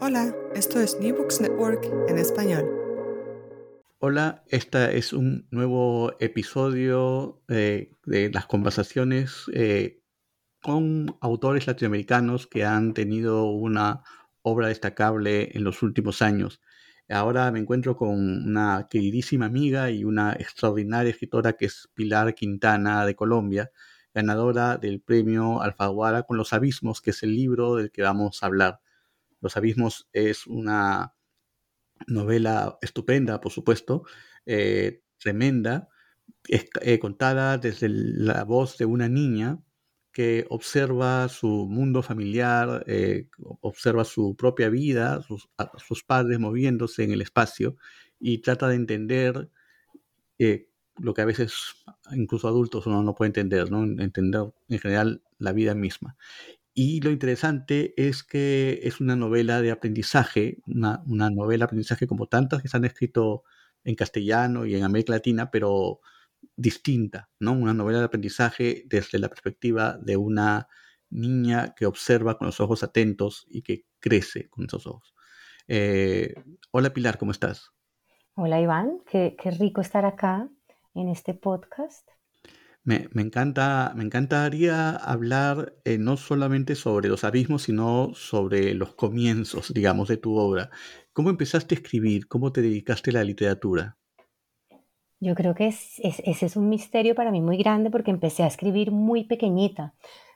Hola, esto es New Books Network en español. Hola, este es un nuevo episodio eh, de las conversaciones eh, con autores latinoamericanos que han tenido una obra destacable en los últimos años. Ahora me encuentro con una queridísima amiga y una extraordinaria escritora que es Pilar Quintana de Colombia, ganadora del premio Alfaguara con los abismos, que es el libro del que vamos a hablar. Los Abismos es una novela estupenda, por supuesto, eh, tremenda, eh, contada desde la voz de una niña que observa su mundo familiar, eh, observa su propia vida, sus, sus, padres moviéndose en el espacio y trata de entender lo que a veces incluso adultos uno no puede entender, ¿no? entender en general la vida misma. Y lo interesante es que es una novela de aprendizaje, una, novela de aprendizaje como tantas que se han escrito en castellano y en América Latina, pero distinta, ¿no? Una novela de aprendizaje desde la perspectiva de una niña que observa con los ojos atentos y que crece con esos ojos. Eh, hola Pilar, ¿cómo estás? Hola Iván, qué, qué rico estar acá en este podcast. Me, encanta, me encantaría hablar eh, no solamente sobre los abismos, sino sobre los comienzos, digamos, de tu obra. ¿Cómo empezaste a escribir? ¿Cómo te dedicaste a la literatura? Yo creo que ese es un misterio para mí muy grande porque empecé a escribir muy pequeñita.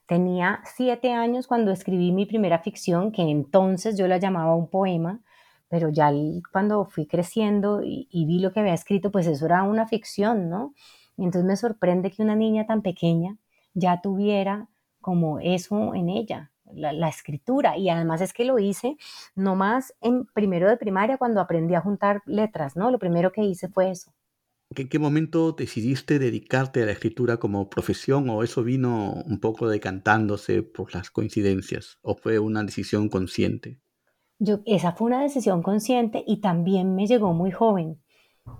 Tenía siete años cuando escribí mi primera ficción, que entonces yo la llamaba un poema, pero ya cuando fui creciendo y, y vi lo que había escrito, pues eso era una ficción, ¿no? Y entonces me sorprende que una niña tan pequeña ya tuviera como eso en ella, la, escritura. Y además es que lo hice no más en primero de primaria cuando aprendí a juntar letras, ¿no? Lo primero que hice fue eso. ¿En qué momento decidiste dedicarte a la escritura como profesión o eso vino un poco decantándose por las coincidencias o fue una decisión consciente? Yo, esa fue una decisión consciente y también me llegó muy joven.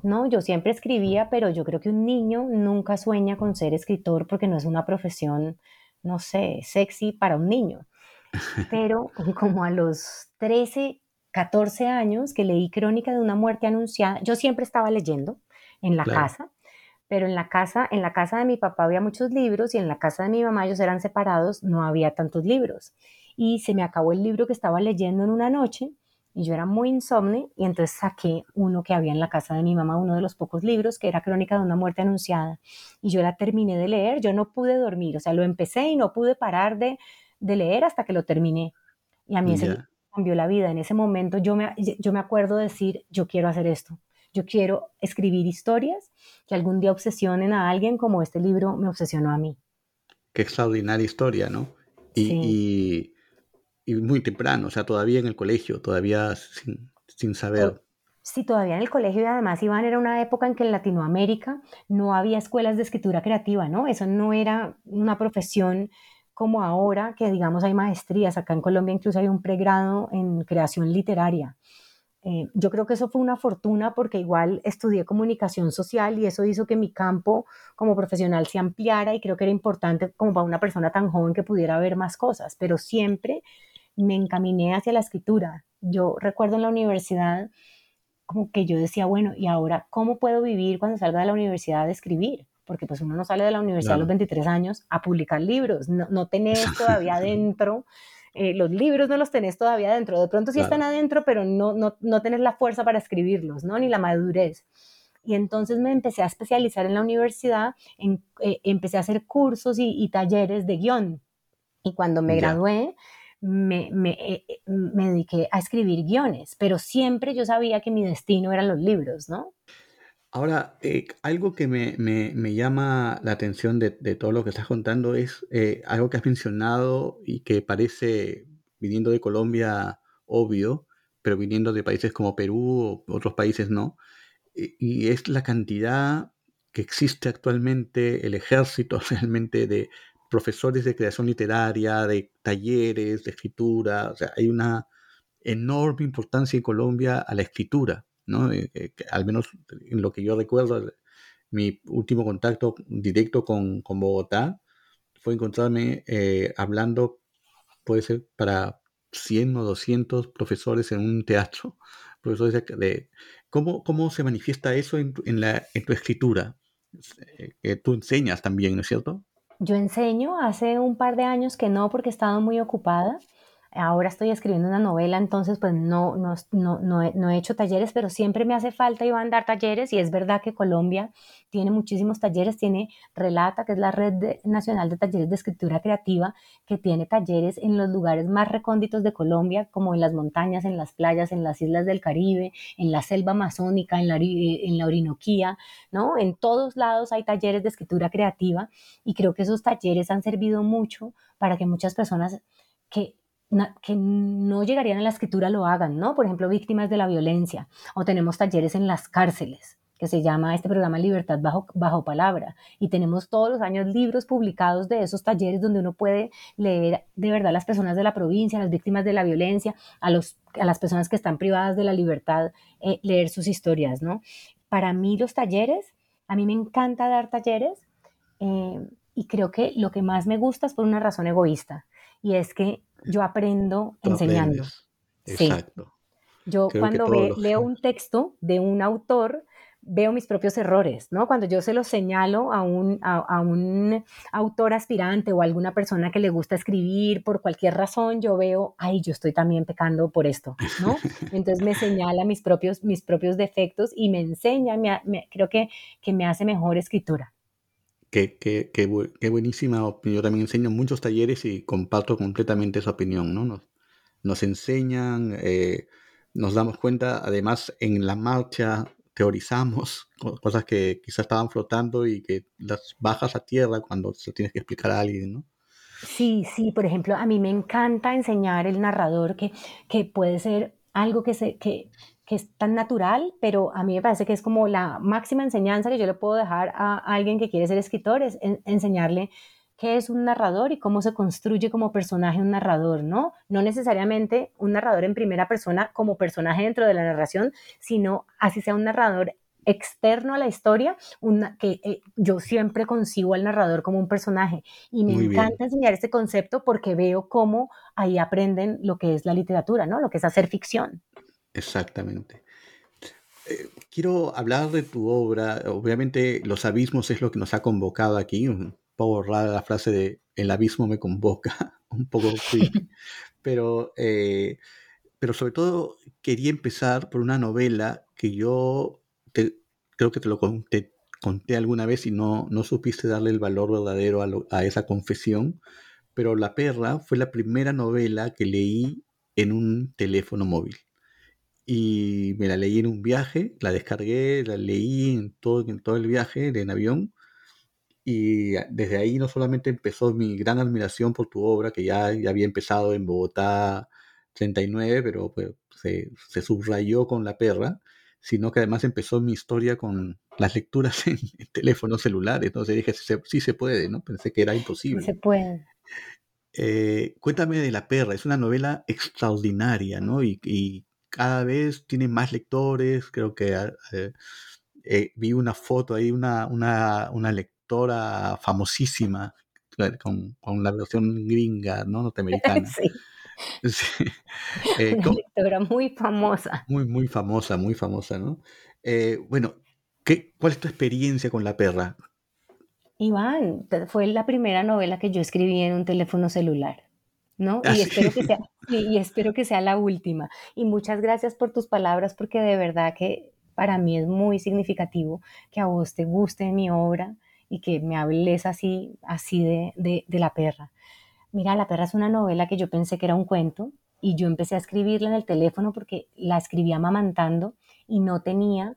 No, yo siempre escribía, pero yo creo que un niño nunca sueña con ser escritor porque no es una profesión, no sé, sexy para un niño. Pero como a los 13, 14 años que leí Crónica de una muerte anunciada, yo siempre estaba leyendo en la casa, pero en la casa, en la casa de mi papá había muchos libros y en la casa de mi mamá ellos eran separados, no había tantos libros. Y se me acabó el libro que estaba leyendo en una noche y yo era muy insomne y entonces saqué uno que había en la casa de mi mamá, uno de los pocos libros, que era Crónica de una muerte anunciada. Y yo la terminé de leer, yo no pude dormir, o sea, lo empecé y no pude parar de, de leer hasta que lo terminé. Y a mí ese cambió la vida. En ese momento yo me, yo me acuerdo decir, yo quiero hacer esto. Yo quiero escribir historias que algún día obsesionen a alguien como este libro me obsesionó a mí. Qué extraordinaria historia, ¿no? Y, y y muy temprano, o sea, todavía en el colegio, todavía sin, sin saber. Sí, todavía en el colegio y además, Iván, era una época en que en Latinoamérica no había escuelas de escritura creativa, ¿no? Eso no era una profesión como ahora, que digamos hay maestrías. Acá en Colombia incluso hay un pregrado en creación literaria. Eh, yo creo que eso fue una fortuna porque igual estudié comunicación social y eso hizo que mi campo como profesional se ampliara y creo que era importante como para una persona tan joven que pudiera ver más cosas, pero siempre me encaminé hacia la escritura. Yo recuerdo en la universidad como que yo decía, bueno, ¿y ahora cómo puedo vivir cuando salga de la universidad de escribir? Porque pues uno no sale de la universidad a los 23 años a publicar libros, no, no tenés todavía adentro, eh, los libros no los tenés todavía adentro, de pronto sí están adentro, pero no, no, no tenés la fuerza para escribirlos, ¿no? Ni la madurez. Y entonces me empecé a especializar en la universidad, en, eh, empecé a hacer cursos y, talleres de guion. Y cuando me gradué, me, eh, eh, me, dediqué a escribir guiones, pero siempre yo sabía que mi destino eran los libros, ¿no? Ahora, eh, algo que me, me, llama la atención de, de, todo lo que estás contando es algo que has mencionado y que parece, viniendo de Colombia, obvio, pero viniendo de países como Perú o otros países no. Y es la cantidad que existe actualmente, el ejército realmente de profesores de creación literaria, de talleres, de escritura. O sea, hay una enorme importancia en Colombia a la escritura, ¿no? Eh, eh, al menos en lo que yo recuerdo, mi último contacto directo con, con Bogotá fue encontrarme eh, hablando, puede ser para 100 o 200 profesores en un teatro, profesores de, ¿cómo, ¿cómo, se manifiesta eso en, en, la, en tu escritura? Que tú enseñas también, ¿no es cierto? Yo enseño, hace un par de años que no, porque he estado muy ocupada. Ahora estoy escribiendo una novela, entonces pues no, no, no, no, he, hecho talleres, pero siempre me hace falta a dar talleres y es verdad que Colombia tiene muchísimos talleres, tiene Relata, que es la Red Nacional de Talleres de Escritura Creativa, que tiene talleres en los lugares más recónditos de Colombia, como en las montañas, en las playas, en las islas del Caribe, en la selva amazónica, en la, en la Orinoquía, ¿no? En todos lados hay talleres de escritura creativa y creo que esos talleres han servido mucho para que muchas personas que que no llegarían a la escritura lo hagan, ¿no? Por ejemplo, víctimas de la violencia. O tenemos talleres en las cárceles, que se llama este programa Libertad bajo, palabra. Y tenemos todos los años libros publicados de esos talleres donde uno puede leer de verdad a las personas de la provincia, a las víctimas de la violencia, a, los, a las personas que están privadas de la libertad, eh, leer sus historias, ¿no? Para mí los talleres, a mí me encanta dar talleres eh, y creo que lo que más me gusta es por una razón egoísta y es que yo aprendo enseñando. Exacto. Yo cuando leo un texto de un autor, veo mis propios errores, ¿no? Cuando yo se los señalo a un, a, un autor aspirante o a alguna persona que le gusta escribir por cualquier razón, yo veo, ay, yo estoy también pecando por esto, ¿no? Entonces me señala mis propios, mis propios defectos y me enseña, creo que, que me hace mejor escritura. Qué, qué, qué, buenísima opinión. Yo también enseño muchos talleres y comparto completamente esa opinión, ¿no? Nos, nos enseñan, eh, nos damos cuenta, además en la marcha teorizamos cosas que quizás estaban flotando y que las bajas a tierra cuando se tienes que explicar a alguien, ¿no? Sí, sí, por ejemplo, a mí me encanta enseñar el narrador que, que puede ser algo que, se, que, que es tan natural, pero a mí me parece que es como la máxima enseñanza que yo le puedo dejar a alguien que quiere ser escritor, es enseñarle qué es un narrador y cómo se construye como personaje un narrador, ¿no? No necesariamente un narrador en primera persona como personaje dentro de la narración, sino así sea un narrador externo a la historia, una, que eh, yo siempre consigo al narrador como un personaje y me encanta enseñar este concepto porque veo cómo ahí aprenden lo que es la literatura, ¿no? Lo que es hacer ficción. Exactamente. Eh, quiero hablar de tu obra. Obviamente, los abismos es lo que nos ha convocado aquí. Un poco rara la frase de el abismo me convoca, un poco pero, eh, pero sobre todo quería empezar por una novela que yo creo que te lo conté, conté, alguna vez y no, no supiste darle el valor verdadero a, a esa confesión. Pero La Perra fue la primera novela que leí en un teléfono móvil y me la leí en un viaje, la descargué, la leí en todo, en todo el viaje en avión y desde ahí no solamente empezó mi gran admiración por tu obra, que ya, ya había empezado en Bogotá 39, pero pues, se, se, subrayó con la perra, sino que además empezó mi historia con las lecturas en, teléfonos celulares. Entonces dije, sí, sí, se puede, ¿no? Pensé que era imposible. se puede. Eh, cuéntame de La Perra, es una novela extraordinaria, ¿no? Y, y cada vez tiene más lectores, creo que ah, eh, eh, vi una foto ahí, una, una, una lectora famosísima con, con, la versión gringa, ¿no? Norteamericana. Sí. sí. Eh, una lectora muy famosa. Muy, muy famosa, muy famosa, ¿no? bueno, ¿qué, ¿cuál es tu experiencia con la perra? Iván, fue la primera novela que yo escribí en un teléfono celular. ¿No? Y, espero que sea, y espero que sea la última. Y muchas gracias por tus palabras, porque de verdad que para mí es muy significativo que a vos te guste mi obra y que me hables así, así de, de, de La Perra. Mira, La Perra es una novela que yo pensé que era un cuento y yo empecé a escribirla en el teléfono porque la escribía amamantando y no tenía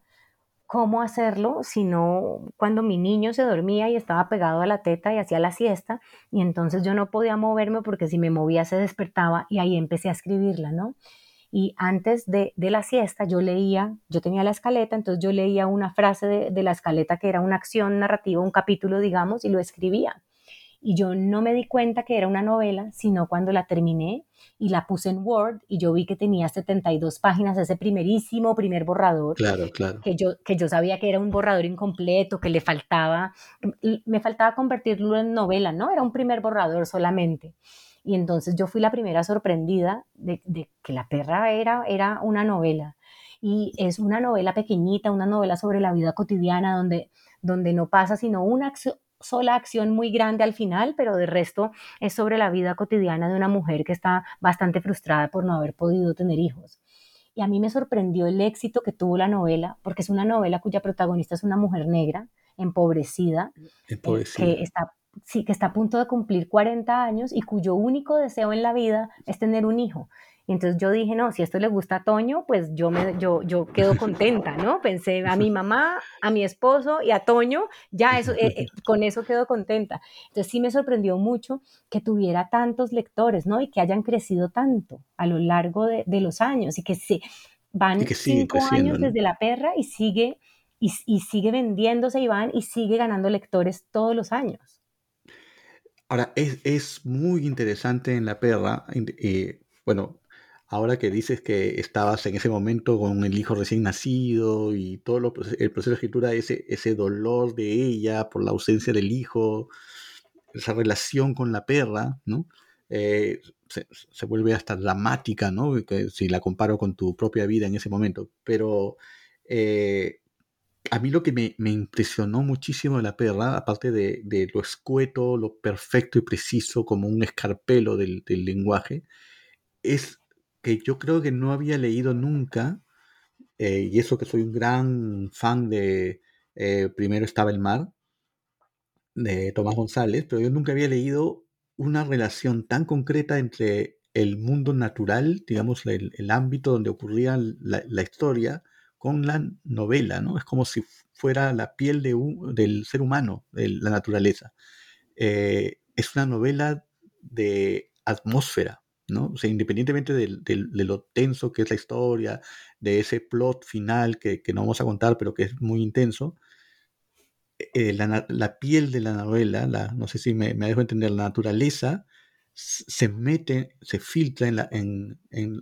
cómo hacerlo, sino cuando mi niño se dormía y estaba pegado a la teta y hacía la siesta, y entonces yo no podía moverme porque si me movía se despertaba y ahí empecé a escribirla, ¿no? y antes de, la siesta yo leía, yo tenía la escaleta, entonces yo leía una frase de, de la escaleta que era una acción narrativa, un capítulo, digamos, y lo escribía y yo no me di cuenta que era una novela, sino cuando la terminé y la puse en Word y yo vi que tenía 72 páginas, ese primerísimo primer borrador. Claro, claro. Que yo, que yo sabía que era un borrador incompleto, que le faltaba, me faltaba convertirlo en novela, ¿no? Era un primer borrador solamente. Y entonces yo fui la primera sorprendida de, que La perra era, era una novela. Y es una novela pequeñita, una novela sobre la vida cotidiana, donde, donde no pasa sino una, sola acción muy grande al final, pero de resto es sobre la vida cotidiana de una mujer que está bastante frustrada por no haber podido tener hijos. Y a mí me sorprendió el éxito que tuvo la novela, porque es una novela cuya protagonista es una mujer negra, empobrecida, eh, que está sí, que está a punto de cumplir 40 años y cuyo único deseo en la vida es tener un hijo. Y entonces yo dije, no, si esto le gusta a Toño, pues yo, me, yo, yo quedo contenta, ¿no? Pensé a mi mamá, a mi esposo y a Toño, ya eso, eh, eh, con eso quedo contenta. Entonces sí me sorprendió mucho que tuviera tantos lectores, ¿no? Y que hayan crecido tanto a lo largo de, los años y que se van cinco años desde la perra y sigue, y, sigue vendiéndose y van y sigue ganando lectores todos los años. Ahora, es, es muy interesante en la perra, eh, bueno, Ahora que dices que estabas en ese momento con el hijo recién nacido y todo lo, el proceso de escritura, ese, ese dolor de ella por la ausencia del hijo, esa relación con la perra, ¿no? Eh, se, vuelve hasta dramática, ¿no? si la comparo con tu propia vida en ese momento. Pero eh, a mí lo que me, impresionó muchísimo de la perra, aparte de, lo escueto, lo perfecto y preciso como un escarpelo del, del lenguaje, es que yo creo que no había leído nunca, eh, y eso que soy un gran fan de eh, Primero estaba el mar, de Tomás González, pero yo nunca había leído una relación tan concreta entre el mundo natural, digamos, el, ámbito donde ocurría la, historia, con la novela, ¿no? Es como si fuera la piel de del ser humano, de la naturaleza. Eh, es una novela de atmósfera, ¿no? O sea, independientemente de lo tenso que es la historia, de ese plot final que, no vamos a contar, pero que es muy intenso, eh, la, piel de la novela, la, no sé si me, me, dejo entender, la naturaleza se mete, se filtra en, la, en,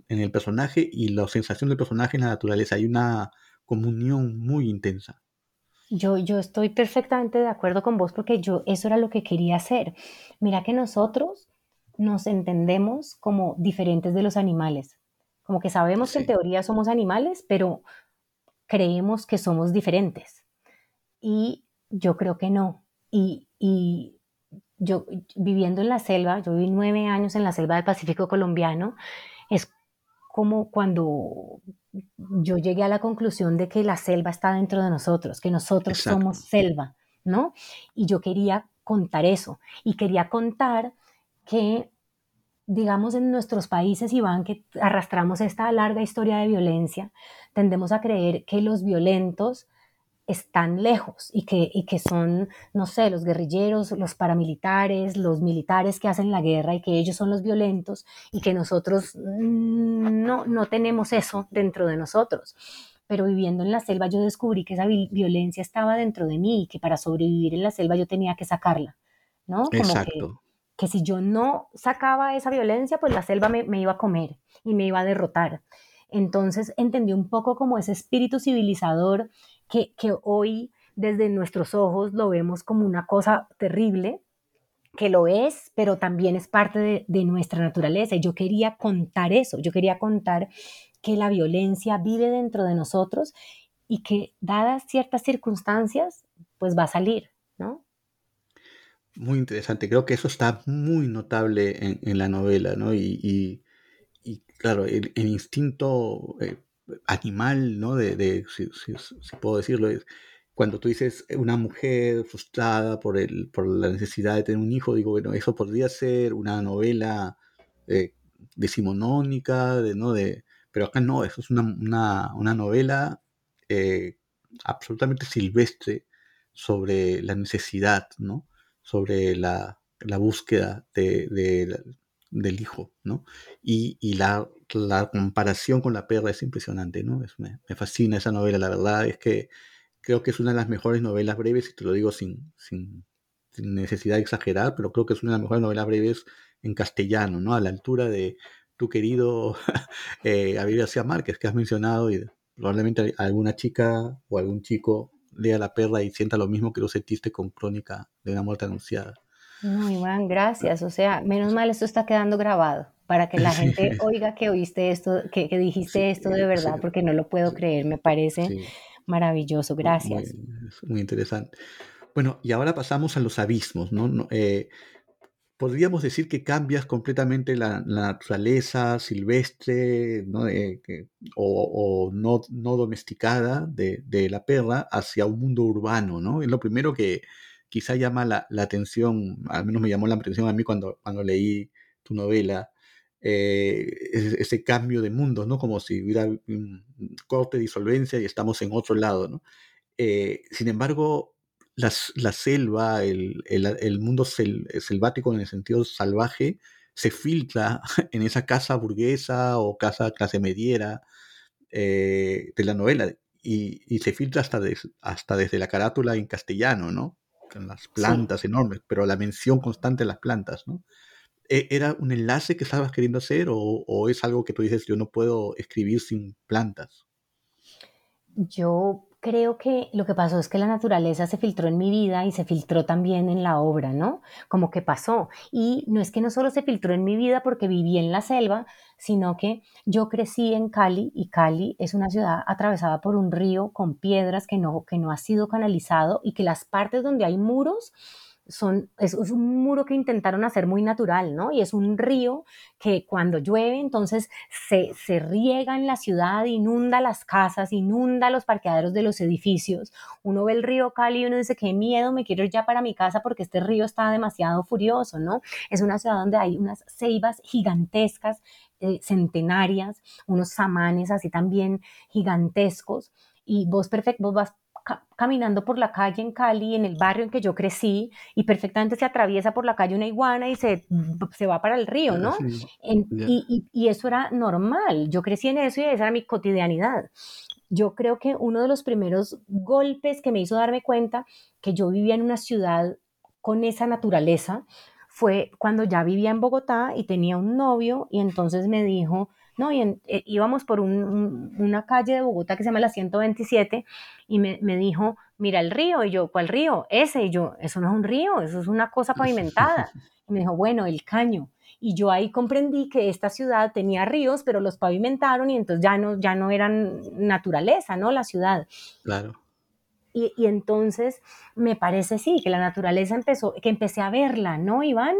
el personaje y la sensación del personaje en la naturaleza. Hay una comunión muy intensa. Yo, yo estoy perfectamente de acuerdo con vos porque yo eso era lo que quería hacer. Mira que nosotros nos entendemos como diferentes de los animales. Como que sabemos que en teoría somos animales, pero creemos que somos diferentes. Y yo creo que no. Y, yo viviendo en la selva, yo viví nueve años en la selva del Pacífico colombiano, es como cuando yo llegué a la conclusión de que la selva está dentro de nosotros, que nosotros somos selva, ¿no? Y yo quería contar eso y quería contar que, digamos, en nuestros países, Iván, que arrastramos esta larga historia de violencia, tendemos a creer que los violentos están lejos y que, y que son, no sé, los guerrilleros, los paramilitares, los militares que hacen la guerra y que ellos son los violentos y que nosotros no, no tenemos eso dentro de nosotros. Pero viviendo en la selva yo descubrí que esa violencia estaba dentro de mí y que para sobrevivir en la selva yo tenía que sacarla, ¿no? Como Exacto que si yo no sacaba esa violencia, pues la selva me, iba a comer y me iba a derrotar. Entonces entendí un poco como ese espíritu civilizador que, hoy desde nuestros ojos lo vemos como una cosa terrible, que lo es, pero también es parte de, de, nuestra naturaleza. Y yo quería contar eso, yo quería contar que la violencia vive dentro de nosotros y que dadas ciertas circunstancias, pues va a salir, ¿no? Muy interesante, creo que eso está muy notable en, la novela, ¿no? Y, claro, el, instinto eh, animal, ¿no? De, si, puedo decirlo, es cuando tú dices una mujer frustrada por, el, por la necesidad de tener un hijo, digo, bueno, eso podría ser una novela eh, decimonónica, de, ¿no? De, pero acá no, eso es una, novela eh, absolutamente silvestre sobre la necesidad, ¿no? Sobre la, búsqueda de, del hijo, ¿no? Y, la, la comparación con la perra es impresionante, ¿no? me, fascina esa novela, la verdad es que creo que es una de las mejores novelas breves, y te lo digo sin, sin, necesidad de exagerar, pero creo que es una de las mejores novelas breves en castellano, ¿no? A la altura de tu querido eh, Gabriel García Márquez, que has mencionado, y probablemente alguna chica o algún chico lea La perra y sienta lo mismo que lo sentiste con Crónica de una muerte anunciada. No, Iván, gracias. O sea, menos mal esto está quedando grabado para que la gente oiga que oíste esto, que, dijiste esto de verdad, porque no lo puedo creer, me parece maravilloso. Gracias. Muy, interesante. Bueno, y ahora pasamos a los abismos, ¿no? Eh, podríamos decir que cambias completamente la, naturaleza silvestre ¿no? O, no, domesticada de, la perra hacia un mundo urbano, ¿no? Es lo primero que quizá llama la, atención, al menos me llamó la atención a mí cuando, cuando leí tu novela, eh, ese, cambio de mundo, ¿no? Como si hubiera un corte disolvencia y estamos en otro lado, ¿no? Eh, sin embargo, la selva, el, el, mundo selvático en el sentido salvaje, se filtra en esa casa burguesa o casa clase mediera eh, de la novela y, y se filtra hasta, hasta desde la carátula en castellano, ¿no? Con las plantas enormes, pero la mención constante de las plantas, ¿no? ¿E-, ¿Era un enlace que estabas queriendo hacer o, es algo que tú dices, yo no puedo escribir sin plantas? Yo creo que lo que pasó es que la naturaleza se filtró en mi vida y se filtró también en la obra, ¿no? Como que pasó. Y no es que no solo se filtró en mi vida porque viví en la selva, sino que yo crecí en Cali y Cali es una ciudad atravesada por un río con piedras que no, que no ha sido canalizado y que las partes donde hay muros son, es, un muro que intentaron hacer muy natural, ¿no? Y es un río que cuando llueve, entonces se, se riega en la ciudad, inunda las casas, inunda los parqueaderos de los edificios. Uno ve el río Cali y uno dice, qué miedo, me quiero ir ya para mi casa porque este río está demasiado furioso, ¿no? Es una ciudad donde hay unas ceibas gigantescas, eh, centenarias, unos samanes así también gigantescos. Y vos, perfecto, vos vas caminando por la calle en Cali, en el barrio en que yo crecí, y perfectamente se atraviesa por la calle una iguana y se, se va para el río, ¿no? y, y, eso era normal. Yo crecí en eso y esa era mi cotidianidad. Yo creo que uno de los primeros golpes que me hizo darme cuenta que yo vivía en una ciudad con esa naturaleza fue cuando ya vivía en Bogotá y tenía un novio y entonces me dijo, ¿no? Y eh, íbamos por una calle de Bogotá que se llama la 127 y me, dijo, mira el río, y yo, ¿cuál río? Ese, y yo, eso no es un río, eso es una cosa pavimentada. Y me dijo, bueno, el caño. Y yo ahí comprendí que esta ciudad tenía ríos, pero los pavimentaron y entonces ya no, ya no eran naturaleza, ¿no? La ciudad. Claro. Y, entonces me parece sí, que la naturaleza empezó, que empecé a verla, ¿no, Iván?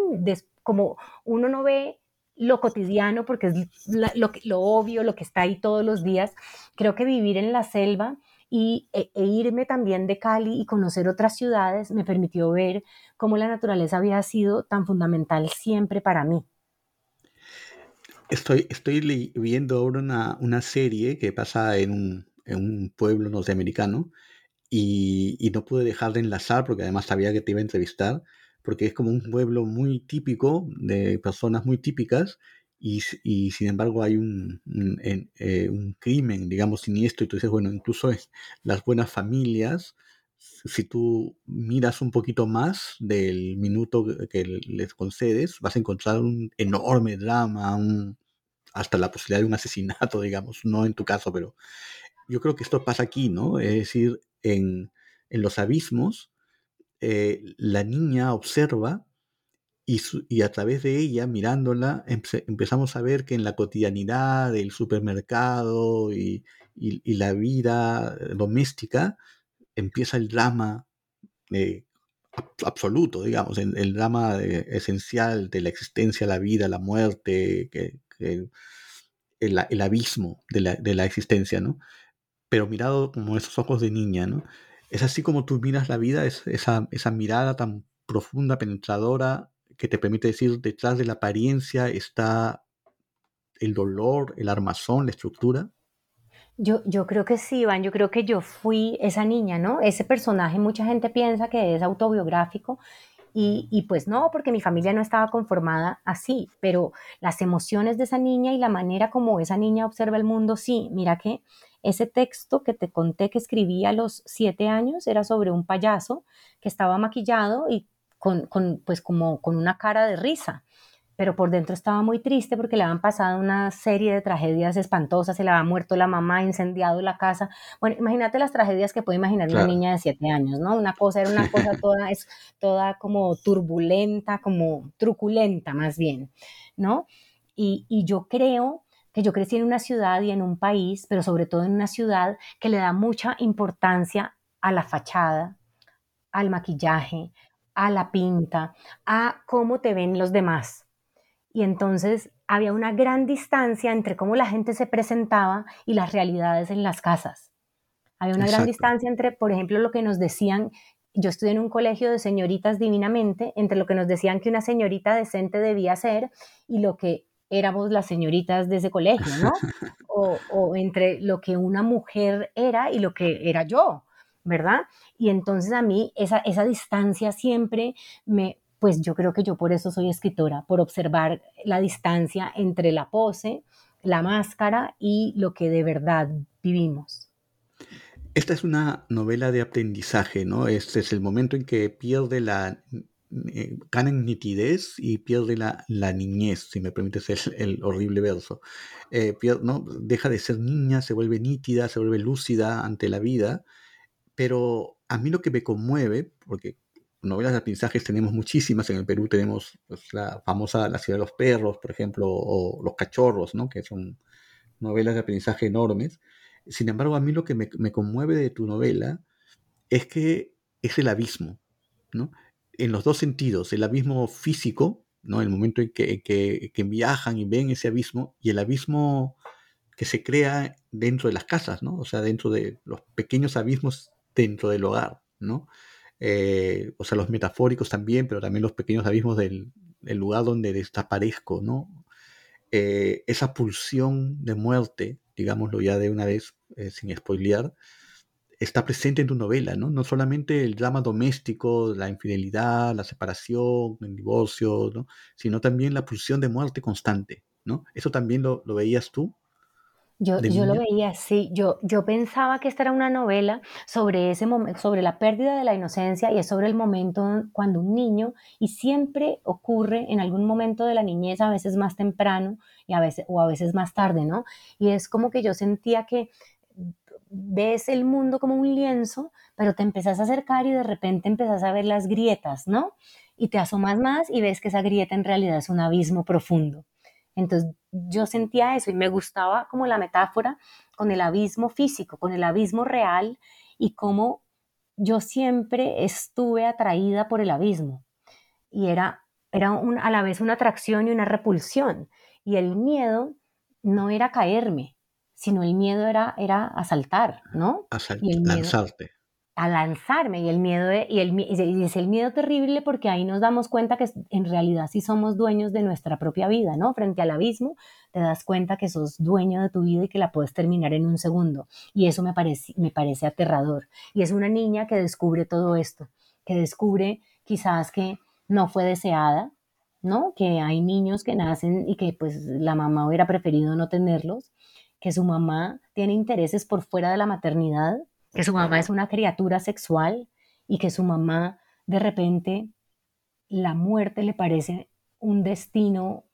como uno no ve lo cotidiano, porque es lo, lo, obvio, lo que está ahí todos los días. Creo que vivir en la selva y, e, e, irme también de Cali y conocer otras ciudades me permitió ver cómo la naturaleza había sido tan fundamental siempre para mí. Estoy, estoy viendo ahora una, una serie que pasa en un, en un pueblo norteamericano y, y, no pude dejar de enlazar porque además sabía que te iba a entrevistar porque es como un pueblo muy típico, de personas muy típicas, y, y sin embargo hay un, un, eh, un, crimen, digamos, siniestro, y tú dices, bueno, incluso las buenas familias, si tú miras un poquito más del minuto que les concedes, vas a encontrar un enorme drama, un, hasta la posibilidad de un asesinato, digamos, no en tu caso, pero yo creo que esto pasa aquí, ¿no? Es decir, en, en los abismos, eh, la niña observa y, a través de ella, mirándola, empezamos a ver que en la cotidianidad del supermercado y, la vida doméstica empieza el drama eh, absoluto, digamos, el, drama esencial de la existencia, la vida, la muerte, el, abismo de la, de la, existencia, ¿no? Pero mirado como esos ojos de niña, ¿no? Es así como tú miras la vida, es esa, esa mirada tan profunda, penetradora, que te permite decir, detrás de la apariencia está el dolor, el armazón, la estructura. Yo, yo creo que sí, Iván, yo creo que yo fui esa niña, ¿no? Ese personaje, mucha gente piensa que es autobiográfico Y, pues no, porque mi familia no estaba conformada así, pero las emociones de esa niña y la manera como esa niña observa el mundo, sí, mira que ese texto que te conté que escribí a los siete años era sobre un payaso que estaba maquillado y con, con pues como con una cara de risa pero por dentro estaba muy triste porque le habían pasado una serie de tragedias espantosas, se le había muerto la mamá, incendiado la casa. Bueno, imagínate las tragedias que puede imaginar una niña de siete años, ¿no? Una cosa era una cosa toda, es toda como turbulenta, como truculenta más bien, ¿no? Y, y yo creo que yo crecí en una ciudad y en un país, pero sobre todo en una ciudad que le da mucha importancia a la fachada, al maquillaje, a la pinta, a cómo te ven los demás y entonces había una gran distancia entre cómo la gente se presentaba y las realidades en las casas. Había una gran distancia entre, por ejemplo, lo que nos decían, yo estudié en un colegio de señoritas divinamente, entre lo que nos decían que una señorita decente debía ser y lo que éramos las señoritas de ese colegio, ¿no? O, o entre lo que una mujer era y lo que era yo, ¿verdad? Y entonces a mí esa, esa distancia siempre me, pues yo creo que yo por eso soy escritora, por observar la distancia entre la pose, la máscara y lo que de verdad vivimos. Esta es una novela de aprendizaje, ¿no? Este es el momento en que pierde la, eh, gana en nitidez y pierde la, la, niñez, si me permites el, el horrible verso. Eh, ¿no? Deja de ser niña, se vuelve nítida, se vuelve lúcida ante la vida, pero a mí lo que me conmueve, porque novelas de aprendizajes tenemos muchísimas. En el Perú tenemos pues, la famosa La ciudad de los perros, por ejemplo, o Los cachorros, ¿no? que son novelas de aprendizaje enormes. Sin embargo, a mí lo que me, conmueve de tu novela es que es el abismo, ¿no? En los dos sentidos, el abismo físico, ¿no? El momento en que, que, viajan y ven ese abismo, y el abismo que se crea dentro de las casas, ¿no? O sea, dentro de los pequeños abismos dentro del hogar, ¿no? Eh, o sea, los metafóricos también, pero también los pequeños abismos del, lugar donde desaparezco, ¿no? Eh, esa pulsión de muerte, digámoslo ya de una vez, eh, sin spoilear, está presente en tu novela, ¿no? No solamente el drama doméstico, la infidelidad, la separación, el divorcio, ¿no? Sino también la pulsión de muerte constante, ¿no? ¿Eso también lo, lo veías tú? Yo, yo lo veía así, yo, yo pensaba que esta era una novela sobre, ese sobre la pérdida de la inocencia y es sobre el momento cuando un niño, y siempre ocurre en algún momento de la niñez, a veces más temprano y a veces, o a veces más tarde, ¿no? Y es como que yo sentía que ves el mundo como un lienzo, pero te empezás a acercar y de repente empezás a ver las grietas, ¿no? Y te asomas más y ves que esa grieta en realidad es un abismo profundo. Entonces yo sentía eso y me gustaba como la metáfora con el abismo físico, con el abismo real y cómo yo siempre estuve atraída por el abismo. Y era, era a la vez una atracción y una repulsión. Y el miedo no era caerme, sino el miedo era, era asaltar, ¿no? y lanzarte a lanzarme y el miedo y, el, y es el miedo terrible porque ahí nos damos cuenta que en realidad sí somos dueños de nuestra propia vida, ¿no? Frente al abismo te das cuenta que sos dueño de tu vida y que la puedes terminar en un segundo y eso me parece, me parece aterrador y es una niña que descubre todo esto, que descubre quizás que no fue deseada, ¿no? Que hay niños que nacen y que pues la mamá hubiera preferido no tenerlos, que su mamá tiene intereses por fuera de la maternidad que su mamá es una criatura sexual y que su mamá de repente la muerte le parece un destino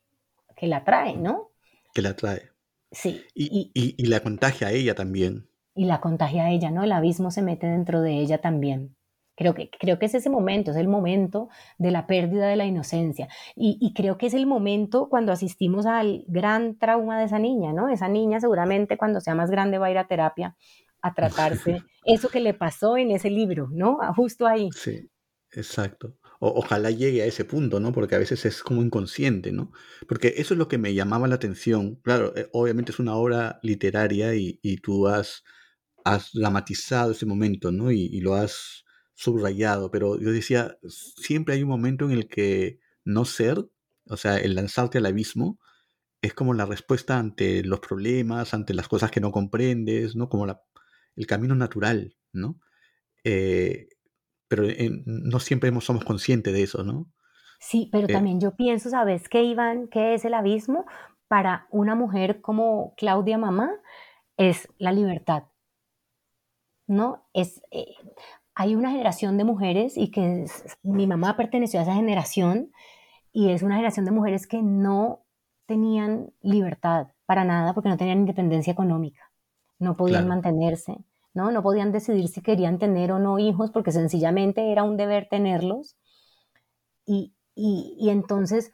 que la trae, ¿no? Que la trae. Sí. Y, y, la contagia a ella también. Y la contagia a ella, ¿no? El abismo se mete dentro de ella también. Creo que, creo que es ese momento, es el momento de la pérdida de la inocencia. Y, y, creo que es el momento cuando asistimos al gran trauma de esa niña, ¿no? Esa niña seguramente cuando sea más grande va a ir a terapia a tratarse eso que le pasó en ese libro, ¿no? Ah, justo ahí. Sí, exacto. ojalá llegue a ese punto, ¿no? Porque a veces es como inconsciente, ¿no? Porque eso es lo que me llamaba la atención. Claro, eh, obviamente es una obra literaria y, tú has, has, dramatizado ese momento, ¿no? Y, y, lo has subrayado, pero yo decía, siempre hay un momento en el que no ser, o sea, el lanzarte al abismo, es como la respuesta ante los problemas, ante las cosas que no comprendes, ¿no? Como la el camino natural, ¿no? Eh, pero no siempre somos conscientes de eso, ¿no? Sí, pero eh, también yo pienso, ¿sabes qué, Iván? ¿Qué es el abismo? Para una mujer como Claudia Mamá es la libertad, ¿no? Es, eh, hay una generación de mujeres y que mi mamá perteneció a esa generación y es una generación de mujeres que no tenían libertad para nada porque no tenían independencia económica, no podían mantenerse, ¿no? No podían decidir si querían tener o no hijos porque sencillamente era un deber tenerlos. Y, y, entonces,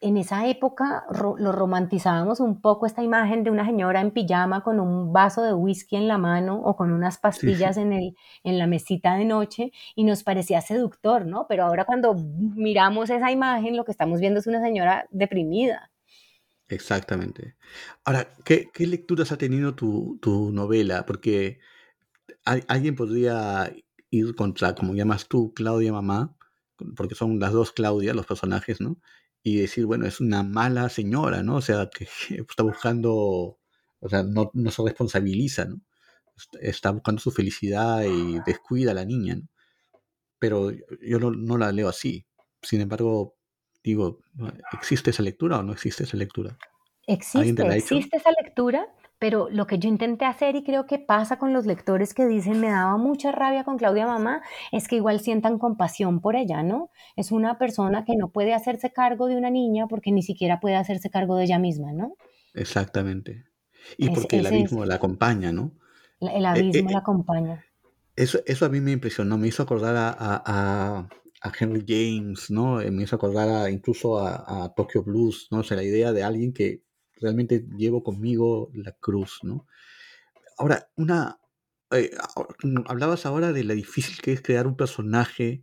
en esa época lo romantizábamos un poco esta imagen de una señora en pijama con un vaso de whisky en la mano o con unas pastillas En, el, en la mesita de noche y nos parecía seductor, ¿no? Pero ahora cuando miramos esa imagen, lo que estamos viendo es una señora deprimida. Exactamente. Ahora, ¿qué, lecturas ha tenido tu, novela? Porque alguien podría ir contra, como llamas tú, Claudia Mamá, porque son las dos Claudia, los personajes, ¿no? Y decir, bueno, es una mala señora, ¿no? O sea, que está buscando, o sea, no, se responsabiliza, ¿no? Está buscando su felicidad y descuida a la niña, ¿no? Pero yo no, no la leo así. Sin embargo, digo, ¿existe esa lectura o no existe esa lectura? Existe, existe esa lectura, pero lo que yo intenté hacer y creo que pasa con los lectores que dicen me daba mucha rabia con Claudia Mamá, es que igual sientan compasión por ella, ¿no? Es una persona que no puede hacerse cargo de una niña porque ni siquiera puede hacerse cargo de ella misma, ¿no? Exactamente. Y porque el abismo la acompaña, ¿no? El eh, abismo eh, la acompaña. Eso, eso a mí me impresionó, me hizo acordar a a Henry James, ¿no? Eh, me hizo acordar incluso a, Tokyo Blues, ¿no? O sea, la idea de alguien que realmente llevo conmigo la cruz, ¿no? Ahora, una... Eh, hablabas ahora de lo difícil que es crear un personaje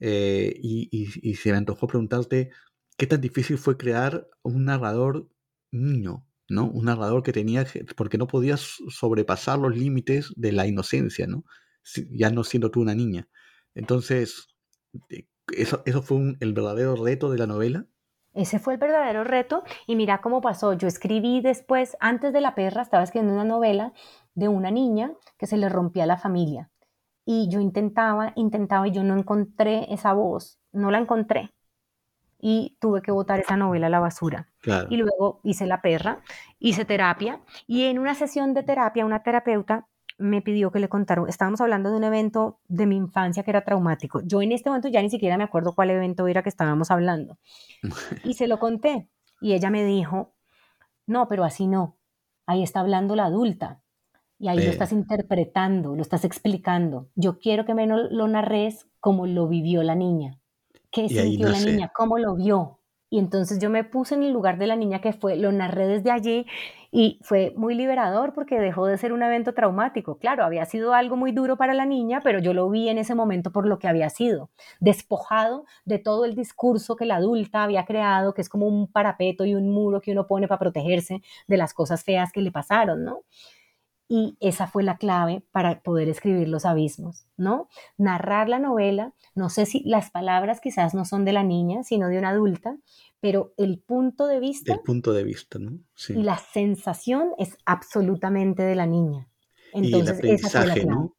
eh, y, se me antojó preguntarte qué tan difícil fue crear un narrador niño, ¿no? Un narrador que tenía, porque no podías sobrepasar los límites de la inocencia, ¿no? Ya no siendo tú una niña. Entonces, ¿Eso, eso fue el verdadero reto de la novela? Ese fue el verdadero reto y mira cómo pasó. Yo escribí después, antes de La Perra, estaba escribiendo una novela de una niña que se le rompía la familia. Y yo intentaba, intentaba y yo no encontré esa voz, no la encontré. Y tuve que botar esa novela a la basura. Y luego hice La Perra, hice terapia y en una sesión de terapia una terapeuta me pidió que le contara, estábamos hablando de un evento de mi infancia que era traumático. Yo en este momento ya ni siquiera me acuerdo cuál evento era que estábamos hablando. Y se lo conté. Y ella me dijo, no, pero así no. Ahí está hablando la adulta. Y ahí lo estás interpretando, lo estás explicando. Yo quiero que me lo narres como lo vivió la niña. ¿Qué sintió la niña? ¿Cómo lo vio? Y entonces yo me puse en el lugar de la niña que fue, lo narré desde allí y fue muy liberador porque dejó de ser un evento traumático. Claro, había sido algo muy duro para la niña, pero yo lo vi en ese momento por lo que había sido, despojado de todo el discurso que la adulta había creado, que es como un parapeto y un muro que uno pone para protegerse de las cosas feas que le pasaron, ¿no? Y esa fue la clave para poder escribir Los Abismos, ¿no? Narrar la novela, no sé si las palabras quizás no son de la niña, sino de una adulta, pero el punto de vista... El punto de vista, ¿no? Sí. Y la sensación es absolutamente de la niña. Entonces, y el aprendizaje, ¿no?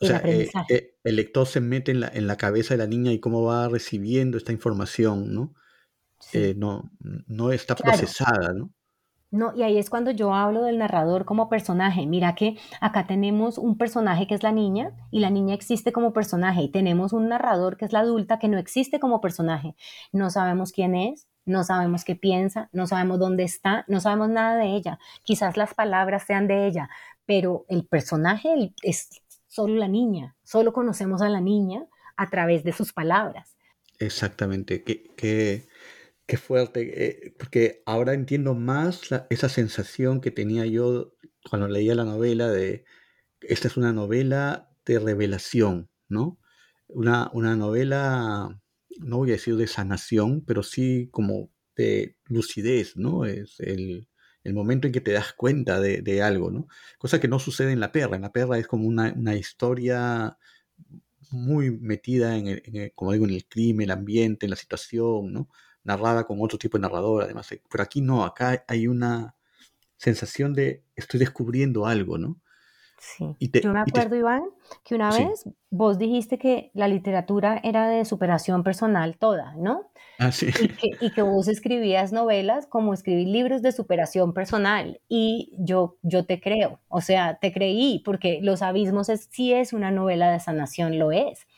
O sea, eh, eh, el lector se mete en la, en la cabeza de la niña y cómo va recibiendo esta información, ¿no? Eh, no, no está procesada, ¿no? No, y ahí es cuando yo hablo del narrador como personaje. Mira que acá tenemos un personaje que es la niña y la niña existe como personaje y tenemos un narrador que es la adulta que no existe como personaje. No sabemos quién es, no sabemos qué piensa, no sabemos dónde está, no sabemos nada de ella. Quizás las palabras sean de ella, pero el personaje es solo la niña. Solo conocemos a la niña a través de sus palabras. Exactamente. que Qué fuerte, eh, porque ahora entiendo más esa sensación que tenía yo cuando leía la novela de, esta es una novela de revelación, ¿no? Una, una novela, no voy a decir de sanación, pero sí como de lucidez, ¿no? Es el, momento en que te das cuenta de, algo, ¿no? Cosa que no sucede en La Perra. En La Perra es como una, historia muy metida en, el, como en el crimen, el ambiente, en la situación, ¿no? Narrada con otro tipo de narrador, además. Eh, pero aquí no, acá hay una sensación de estoy descubriendo algo, ¿no? Sí. Yo me acuerdo, Iván, que una vez vos dijiste que la literatura era de superación personal toda, ¿no? Ah, sí. Y que, vos escribías novelas como escribir libros de superación personal. Y yo, yo te creo, o sea, te creí, porque Los Abismos es, sí es una novela de sanación, lo es.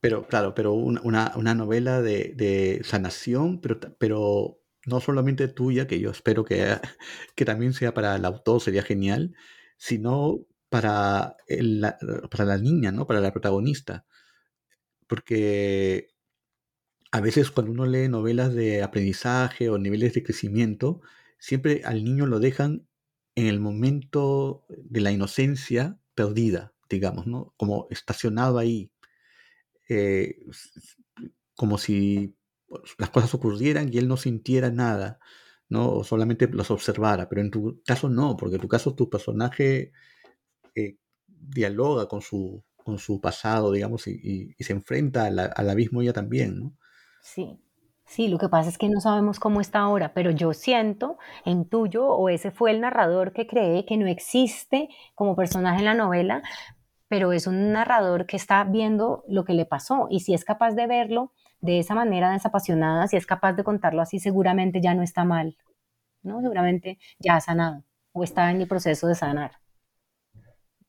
Pero, claro, pero una, novela de, sanación, pero, pero no solamente tuya, que yo espero que, que también sea para el autor, sería genial, sino para, la, para la niña, ¿no? Para la protagonista. Porque a veces cuando uno lee novelas de aprendizaje o niveles de crecimiento, siempre al niño lo dejan en el momento de la inocencia perdida, digamos, ¿no? Como estacionado ahí, eh, como si las cosas ocurrieran y él no sintiera nada. ¿no? O solamente los observara, pero en tu caso no, porque en tu caso tu personaje eh, dialoga con su, con su pasado, digamos, y, se enfrenta al abismo ella también, ¿no? Sí, sí, lo que pasa es que no sabemos cómo está ahora, pero yo siento, en tuyo, o ese fue el narrador que cree que no existe como personaje en la novela, pero es un narrador que está viendo lo que le pasó, y si es capaz de verlo, de esa manera desapasionada, si es capaz de contarlo así, seguramente ya no está mal, ¿no? Seguramente ya ha sanado o está en el proceso de sanar.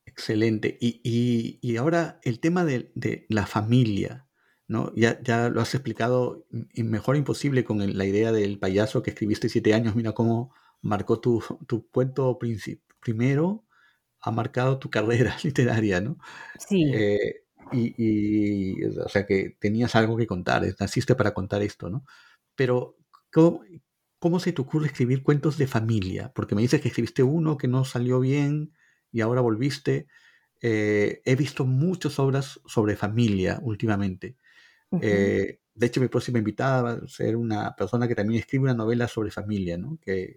Excelente. Y, ahora el tema de, la familia, ¿no? Ya, ya, lo has explicado mejor imposible con la idea del payaso que escribiste siete años. Mira cómo marcó tu, tu cuento primero, ha marcado tu carrera literaria, ¿no? Sí. Eh, y, o sea, que tenías algo que contar, naciste para contar esto, ¿no? Pero, ¿cómo, se te ocurre escribir cuentos de familia? Porque me dices que escribiste uno que no salió bien y ahora volviste. Eh, he visto muchas obras sobre familia últimamente. Eh, de hecho, mi próxima invitada va a ser una persona que también escribe una novela sobre familia, ¿no? Que,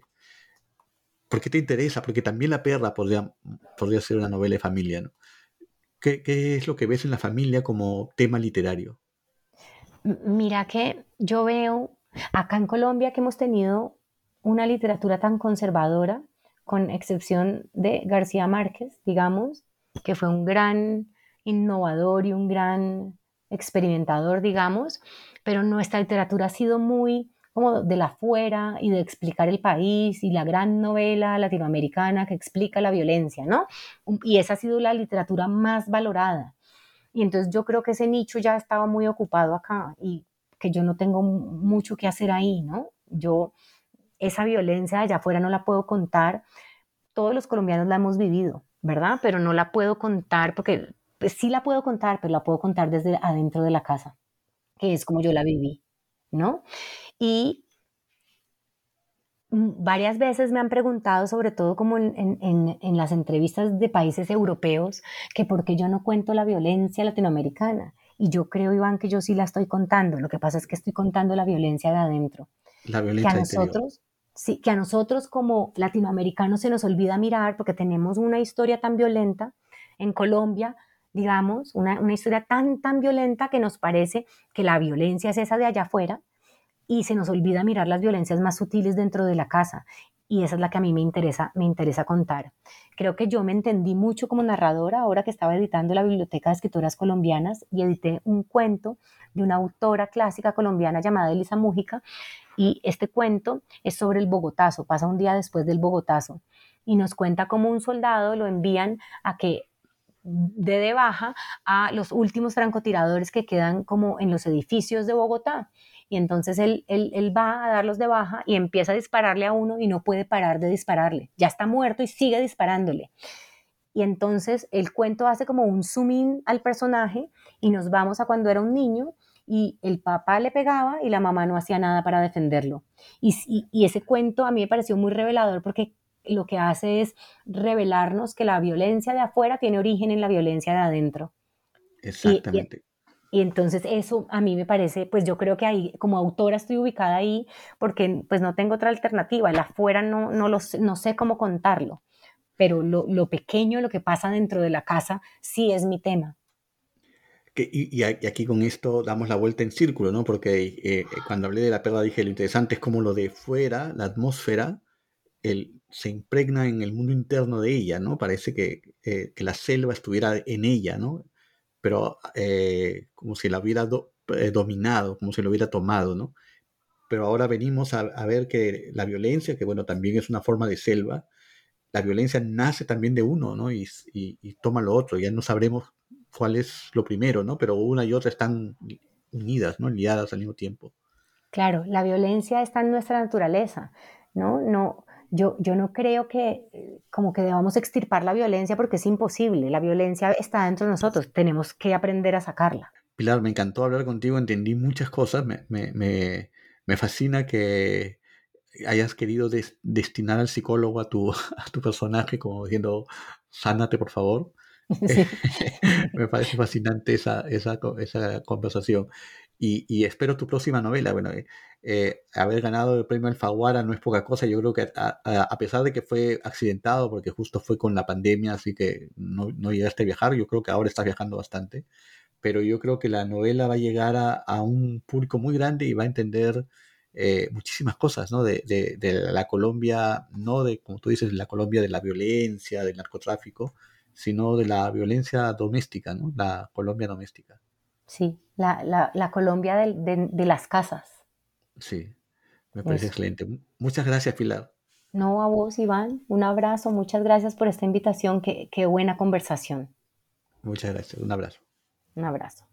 ¿Por qué te interesa? Porque también La perra podría, podría ser una novela de familia, ¿no? ¿Qué, es lo que ves en la familia como tema literario? Mira que yo veo acá en Colombia que hemos tenido una literatura tan conservadora, con excepción de García Márquez, digamos, que fue un gran innovador y un gran experimentador, digamos, pero nuestra literatura ha sido muy como de la fuera y de explicar el país y la gran novela latinoamericana que explica la violencia, ¿no? Y esa ha sido la literatura más valorada. Y entonces yo creo que ese nicho ya estaba muy ocupado acá y que yo no tengo mucho que hacer ahí, ¿no? Yo esa violencia allá afuera no la puedo contar. Todos los colombianos la hemos vivido, ¿verdad? Pero no la puedo contar porque pues sí la puedo contar, pero la puedo contar desde adentro de la casa, que es como yo la viví, ¿no? Y varias veces me han preguntado, sobre todo como en, las entrevistas de países europeos, que por qué yo no cuento la violencia latinoamericana. Y yo creo, Iván, que yo sí la estoy contando. Lo que pasa es que estoy contando la violencia de adentro. La violencia que a nosotros, sí, que a nosotros como latinoamericanos se nos olvida mirar porque tenemos una historia tan violenta en Colombia, digamos, una, una historia tan, tan violenta que nos parece que la violencia es esa de allá afuera y se nos olvida mirar las violencias más sutiles dentro de la casa. Y esa es la que a mí me interesa, me interesa contar. Creo que yo me entendí mucho como narradora ahora que estaba editando la Biblioteca de Escritoras Colombianas y edité un cuento de una autora clásica colombiana llamada Elisa Mújica. Y este cuento es sobre el Bogotazo, pasa un día después del Bogotazo. Y nos cuenta cómo un soldado lo envían a que de de baja a los últimos francotiradores que quedan como en los edificios de Bogotá y entonces él, él, va a darlos de baja y empieza a dispararle a uno y no puede parar de dispararle. Ya está muerto y sigue disparándole. Y entonces el cuento hace como un zoom in al personaje y nos vamos a cuando era un niño y el papá le pegaba y la mamá no hacía nada para defenderlo. Y, y, ese cuento a mí me pareció muy revelador porque lo que hace es revelarnos que la violencia de afuera tiene origen en la violencia de adentro. Exactamente. Y entonces eso a mí me parece, pues yo creo que ahí como autora estoy ubicada ahí porque pues no tengo otra alternativa, el afuera no, no, lo, no sé cómo contarlo, pero lo, lo, pequeño, lo que pasa dentro de la casa, sí es mi tema. Que, y, aquí con esto damos la vuelta en círculo, ¿no? Porque eh, cuando hablé de la perla dije lo interesante es como lo de fuera, la atmósfera, el, se impregna en el mundo interno de ella, ¿no? Parece que, eh, que la selva estuviera en ella, ¿no? Pero eh, como si la hubiera eh, dominado, como si lo hubiera tomado, ¿no? Pero ahora venimos a, a, ver que la violencia, que bueno, también es una forma de selva, la violencia nace también de uno, ¿no? Y, y, y toma lo otro, ya no sabremos cuál es lo primero, ¿no? Pero una y otra están unidas, ¿no? Liadas al mismo tiempo. Claro, la violencia está en nuestra naturaleza, ¿no? No, yo, yo no creo que como que debamos extirpar la violencia porque es imposible. La violencia está dentro de nosotros, tenemos que aprender a sacarla. Pilar, me encantó hablar contigo, entendí muchas cosas, me, me, me, me fascina que hayas querido des, destinar al psicólogo a tu, a tu personaje como diciendo, sánate por favor. Sí. me parece fascinante esa, esa, esa conversación. Y, y, espero tu próxima novela. Bueno, eh, haber ganado el premio Alfaguara no es poca cosa. Yo creo que a, pesar de que fue accidentado, porque justo fue con la pandemia, así que no, no, llegaste a viajar, yo creo que ahora estás viajando bastante. Pero yo creo que la novela va a llegar a, un público muy grande y va a entender eh, muchísimas cosas, ¿no? De, de, de, la Colombia, no de, como tú dices, la Colombia de la violencia, del narcotráfico, sino de la violencia doméstica, ¿no? La Colombia doméstica. Sí, la, la, la Colombia de, de, las casas. Sí, me parece Eso. excelente. Muchas gracias, Pilar. No, a vos, Iván. Un abrazo. Muchas gracias por esta invitación. Qué, qué buena conversación. Muchas gracias. Un abrazo. Un abrazo.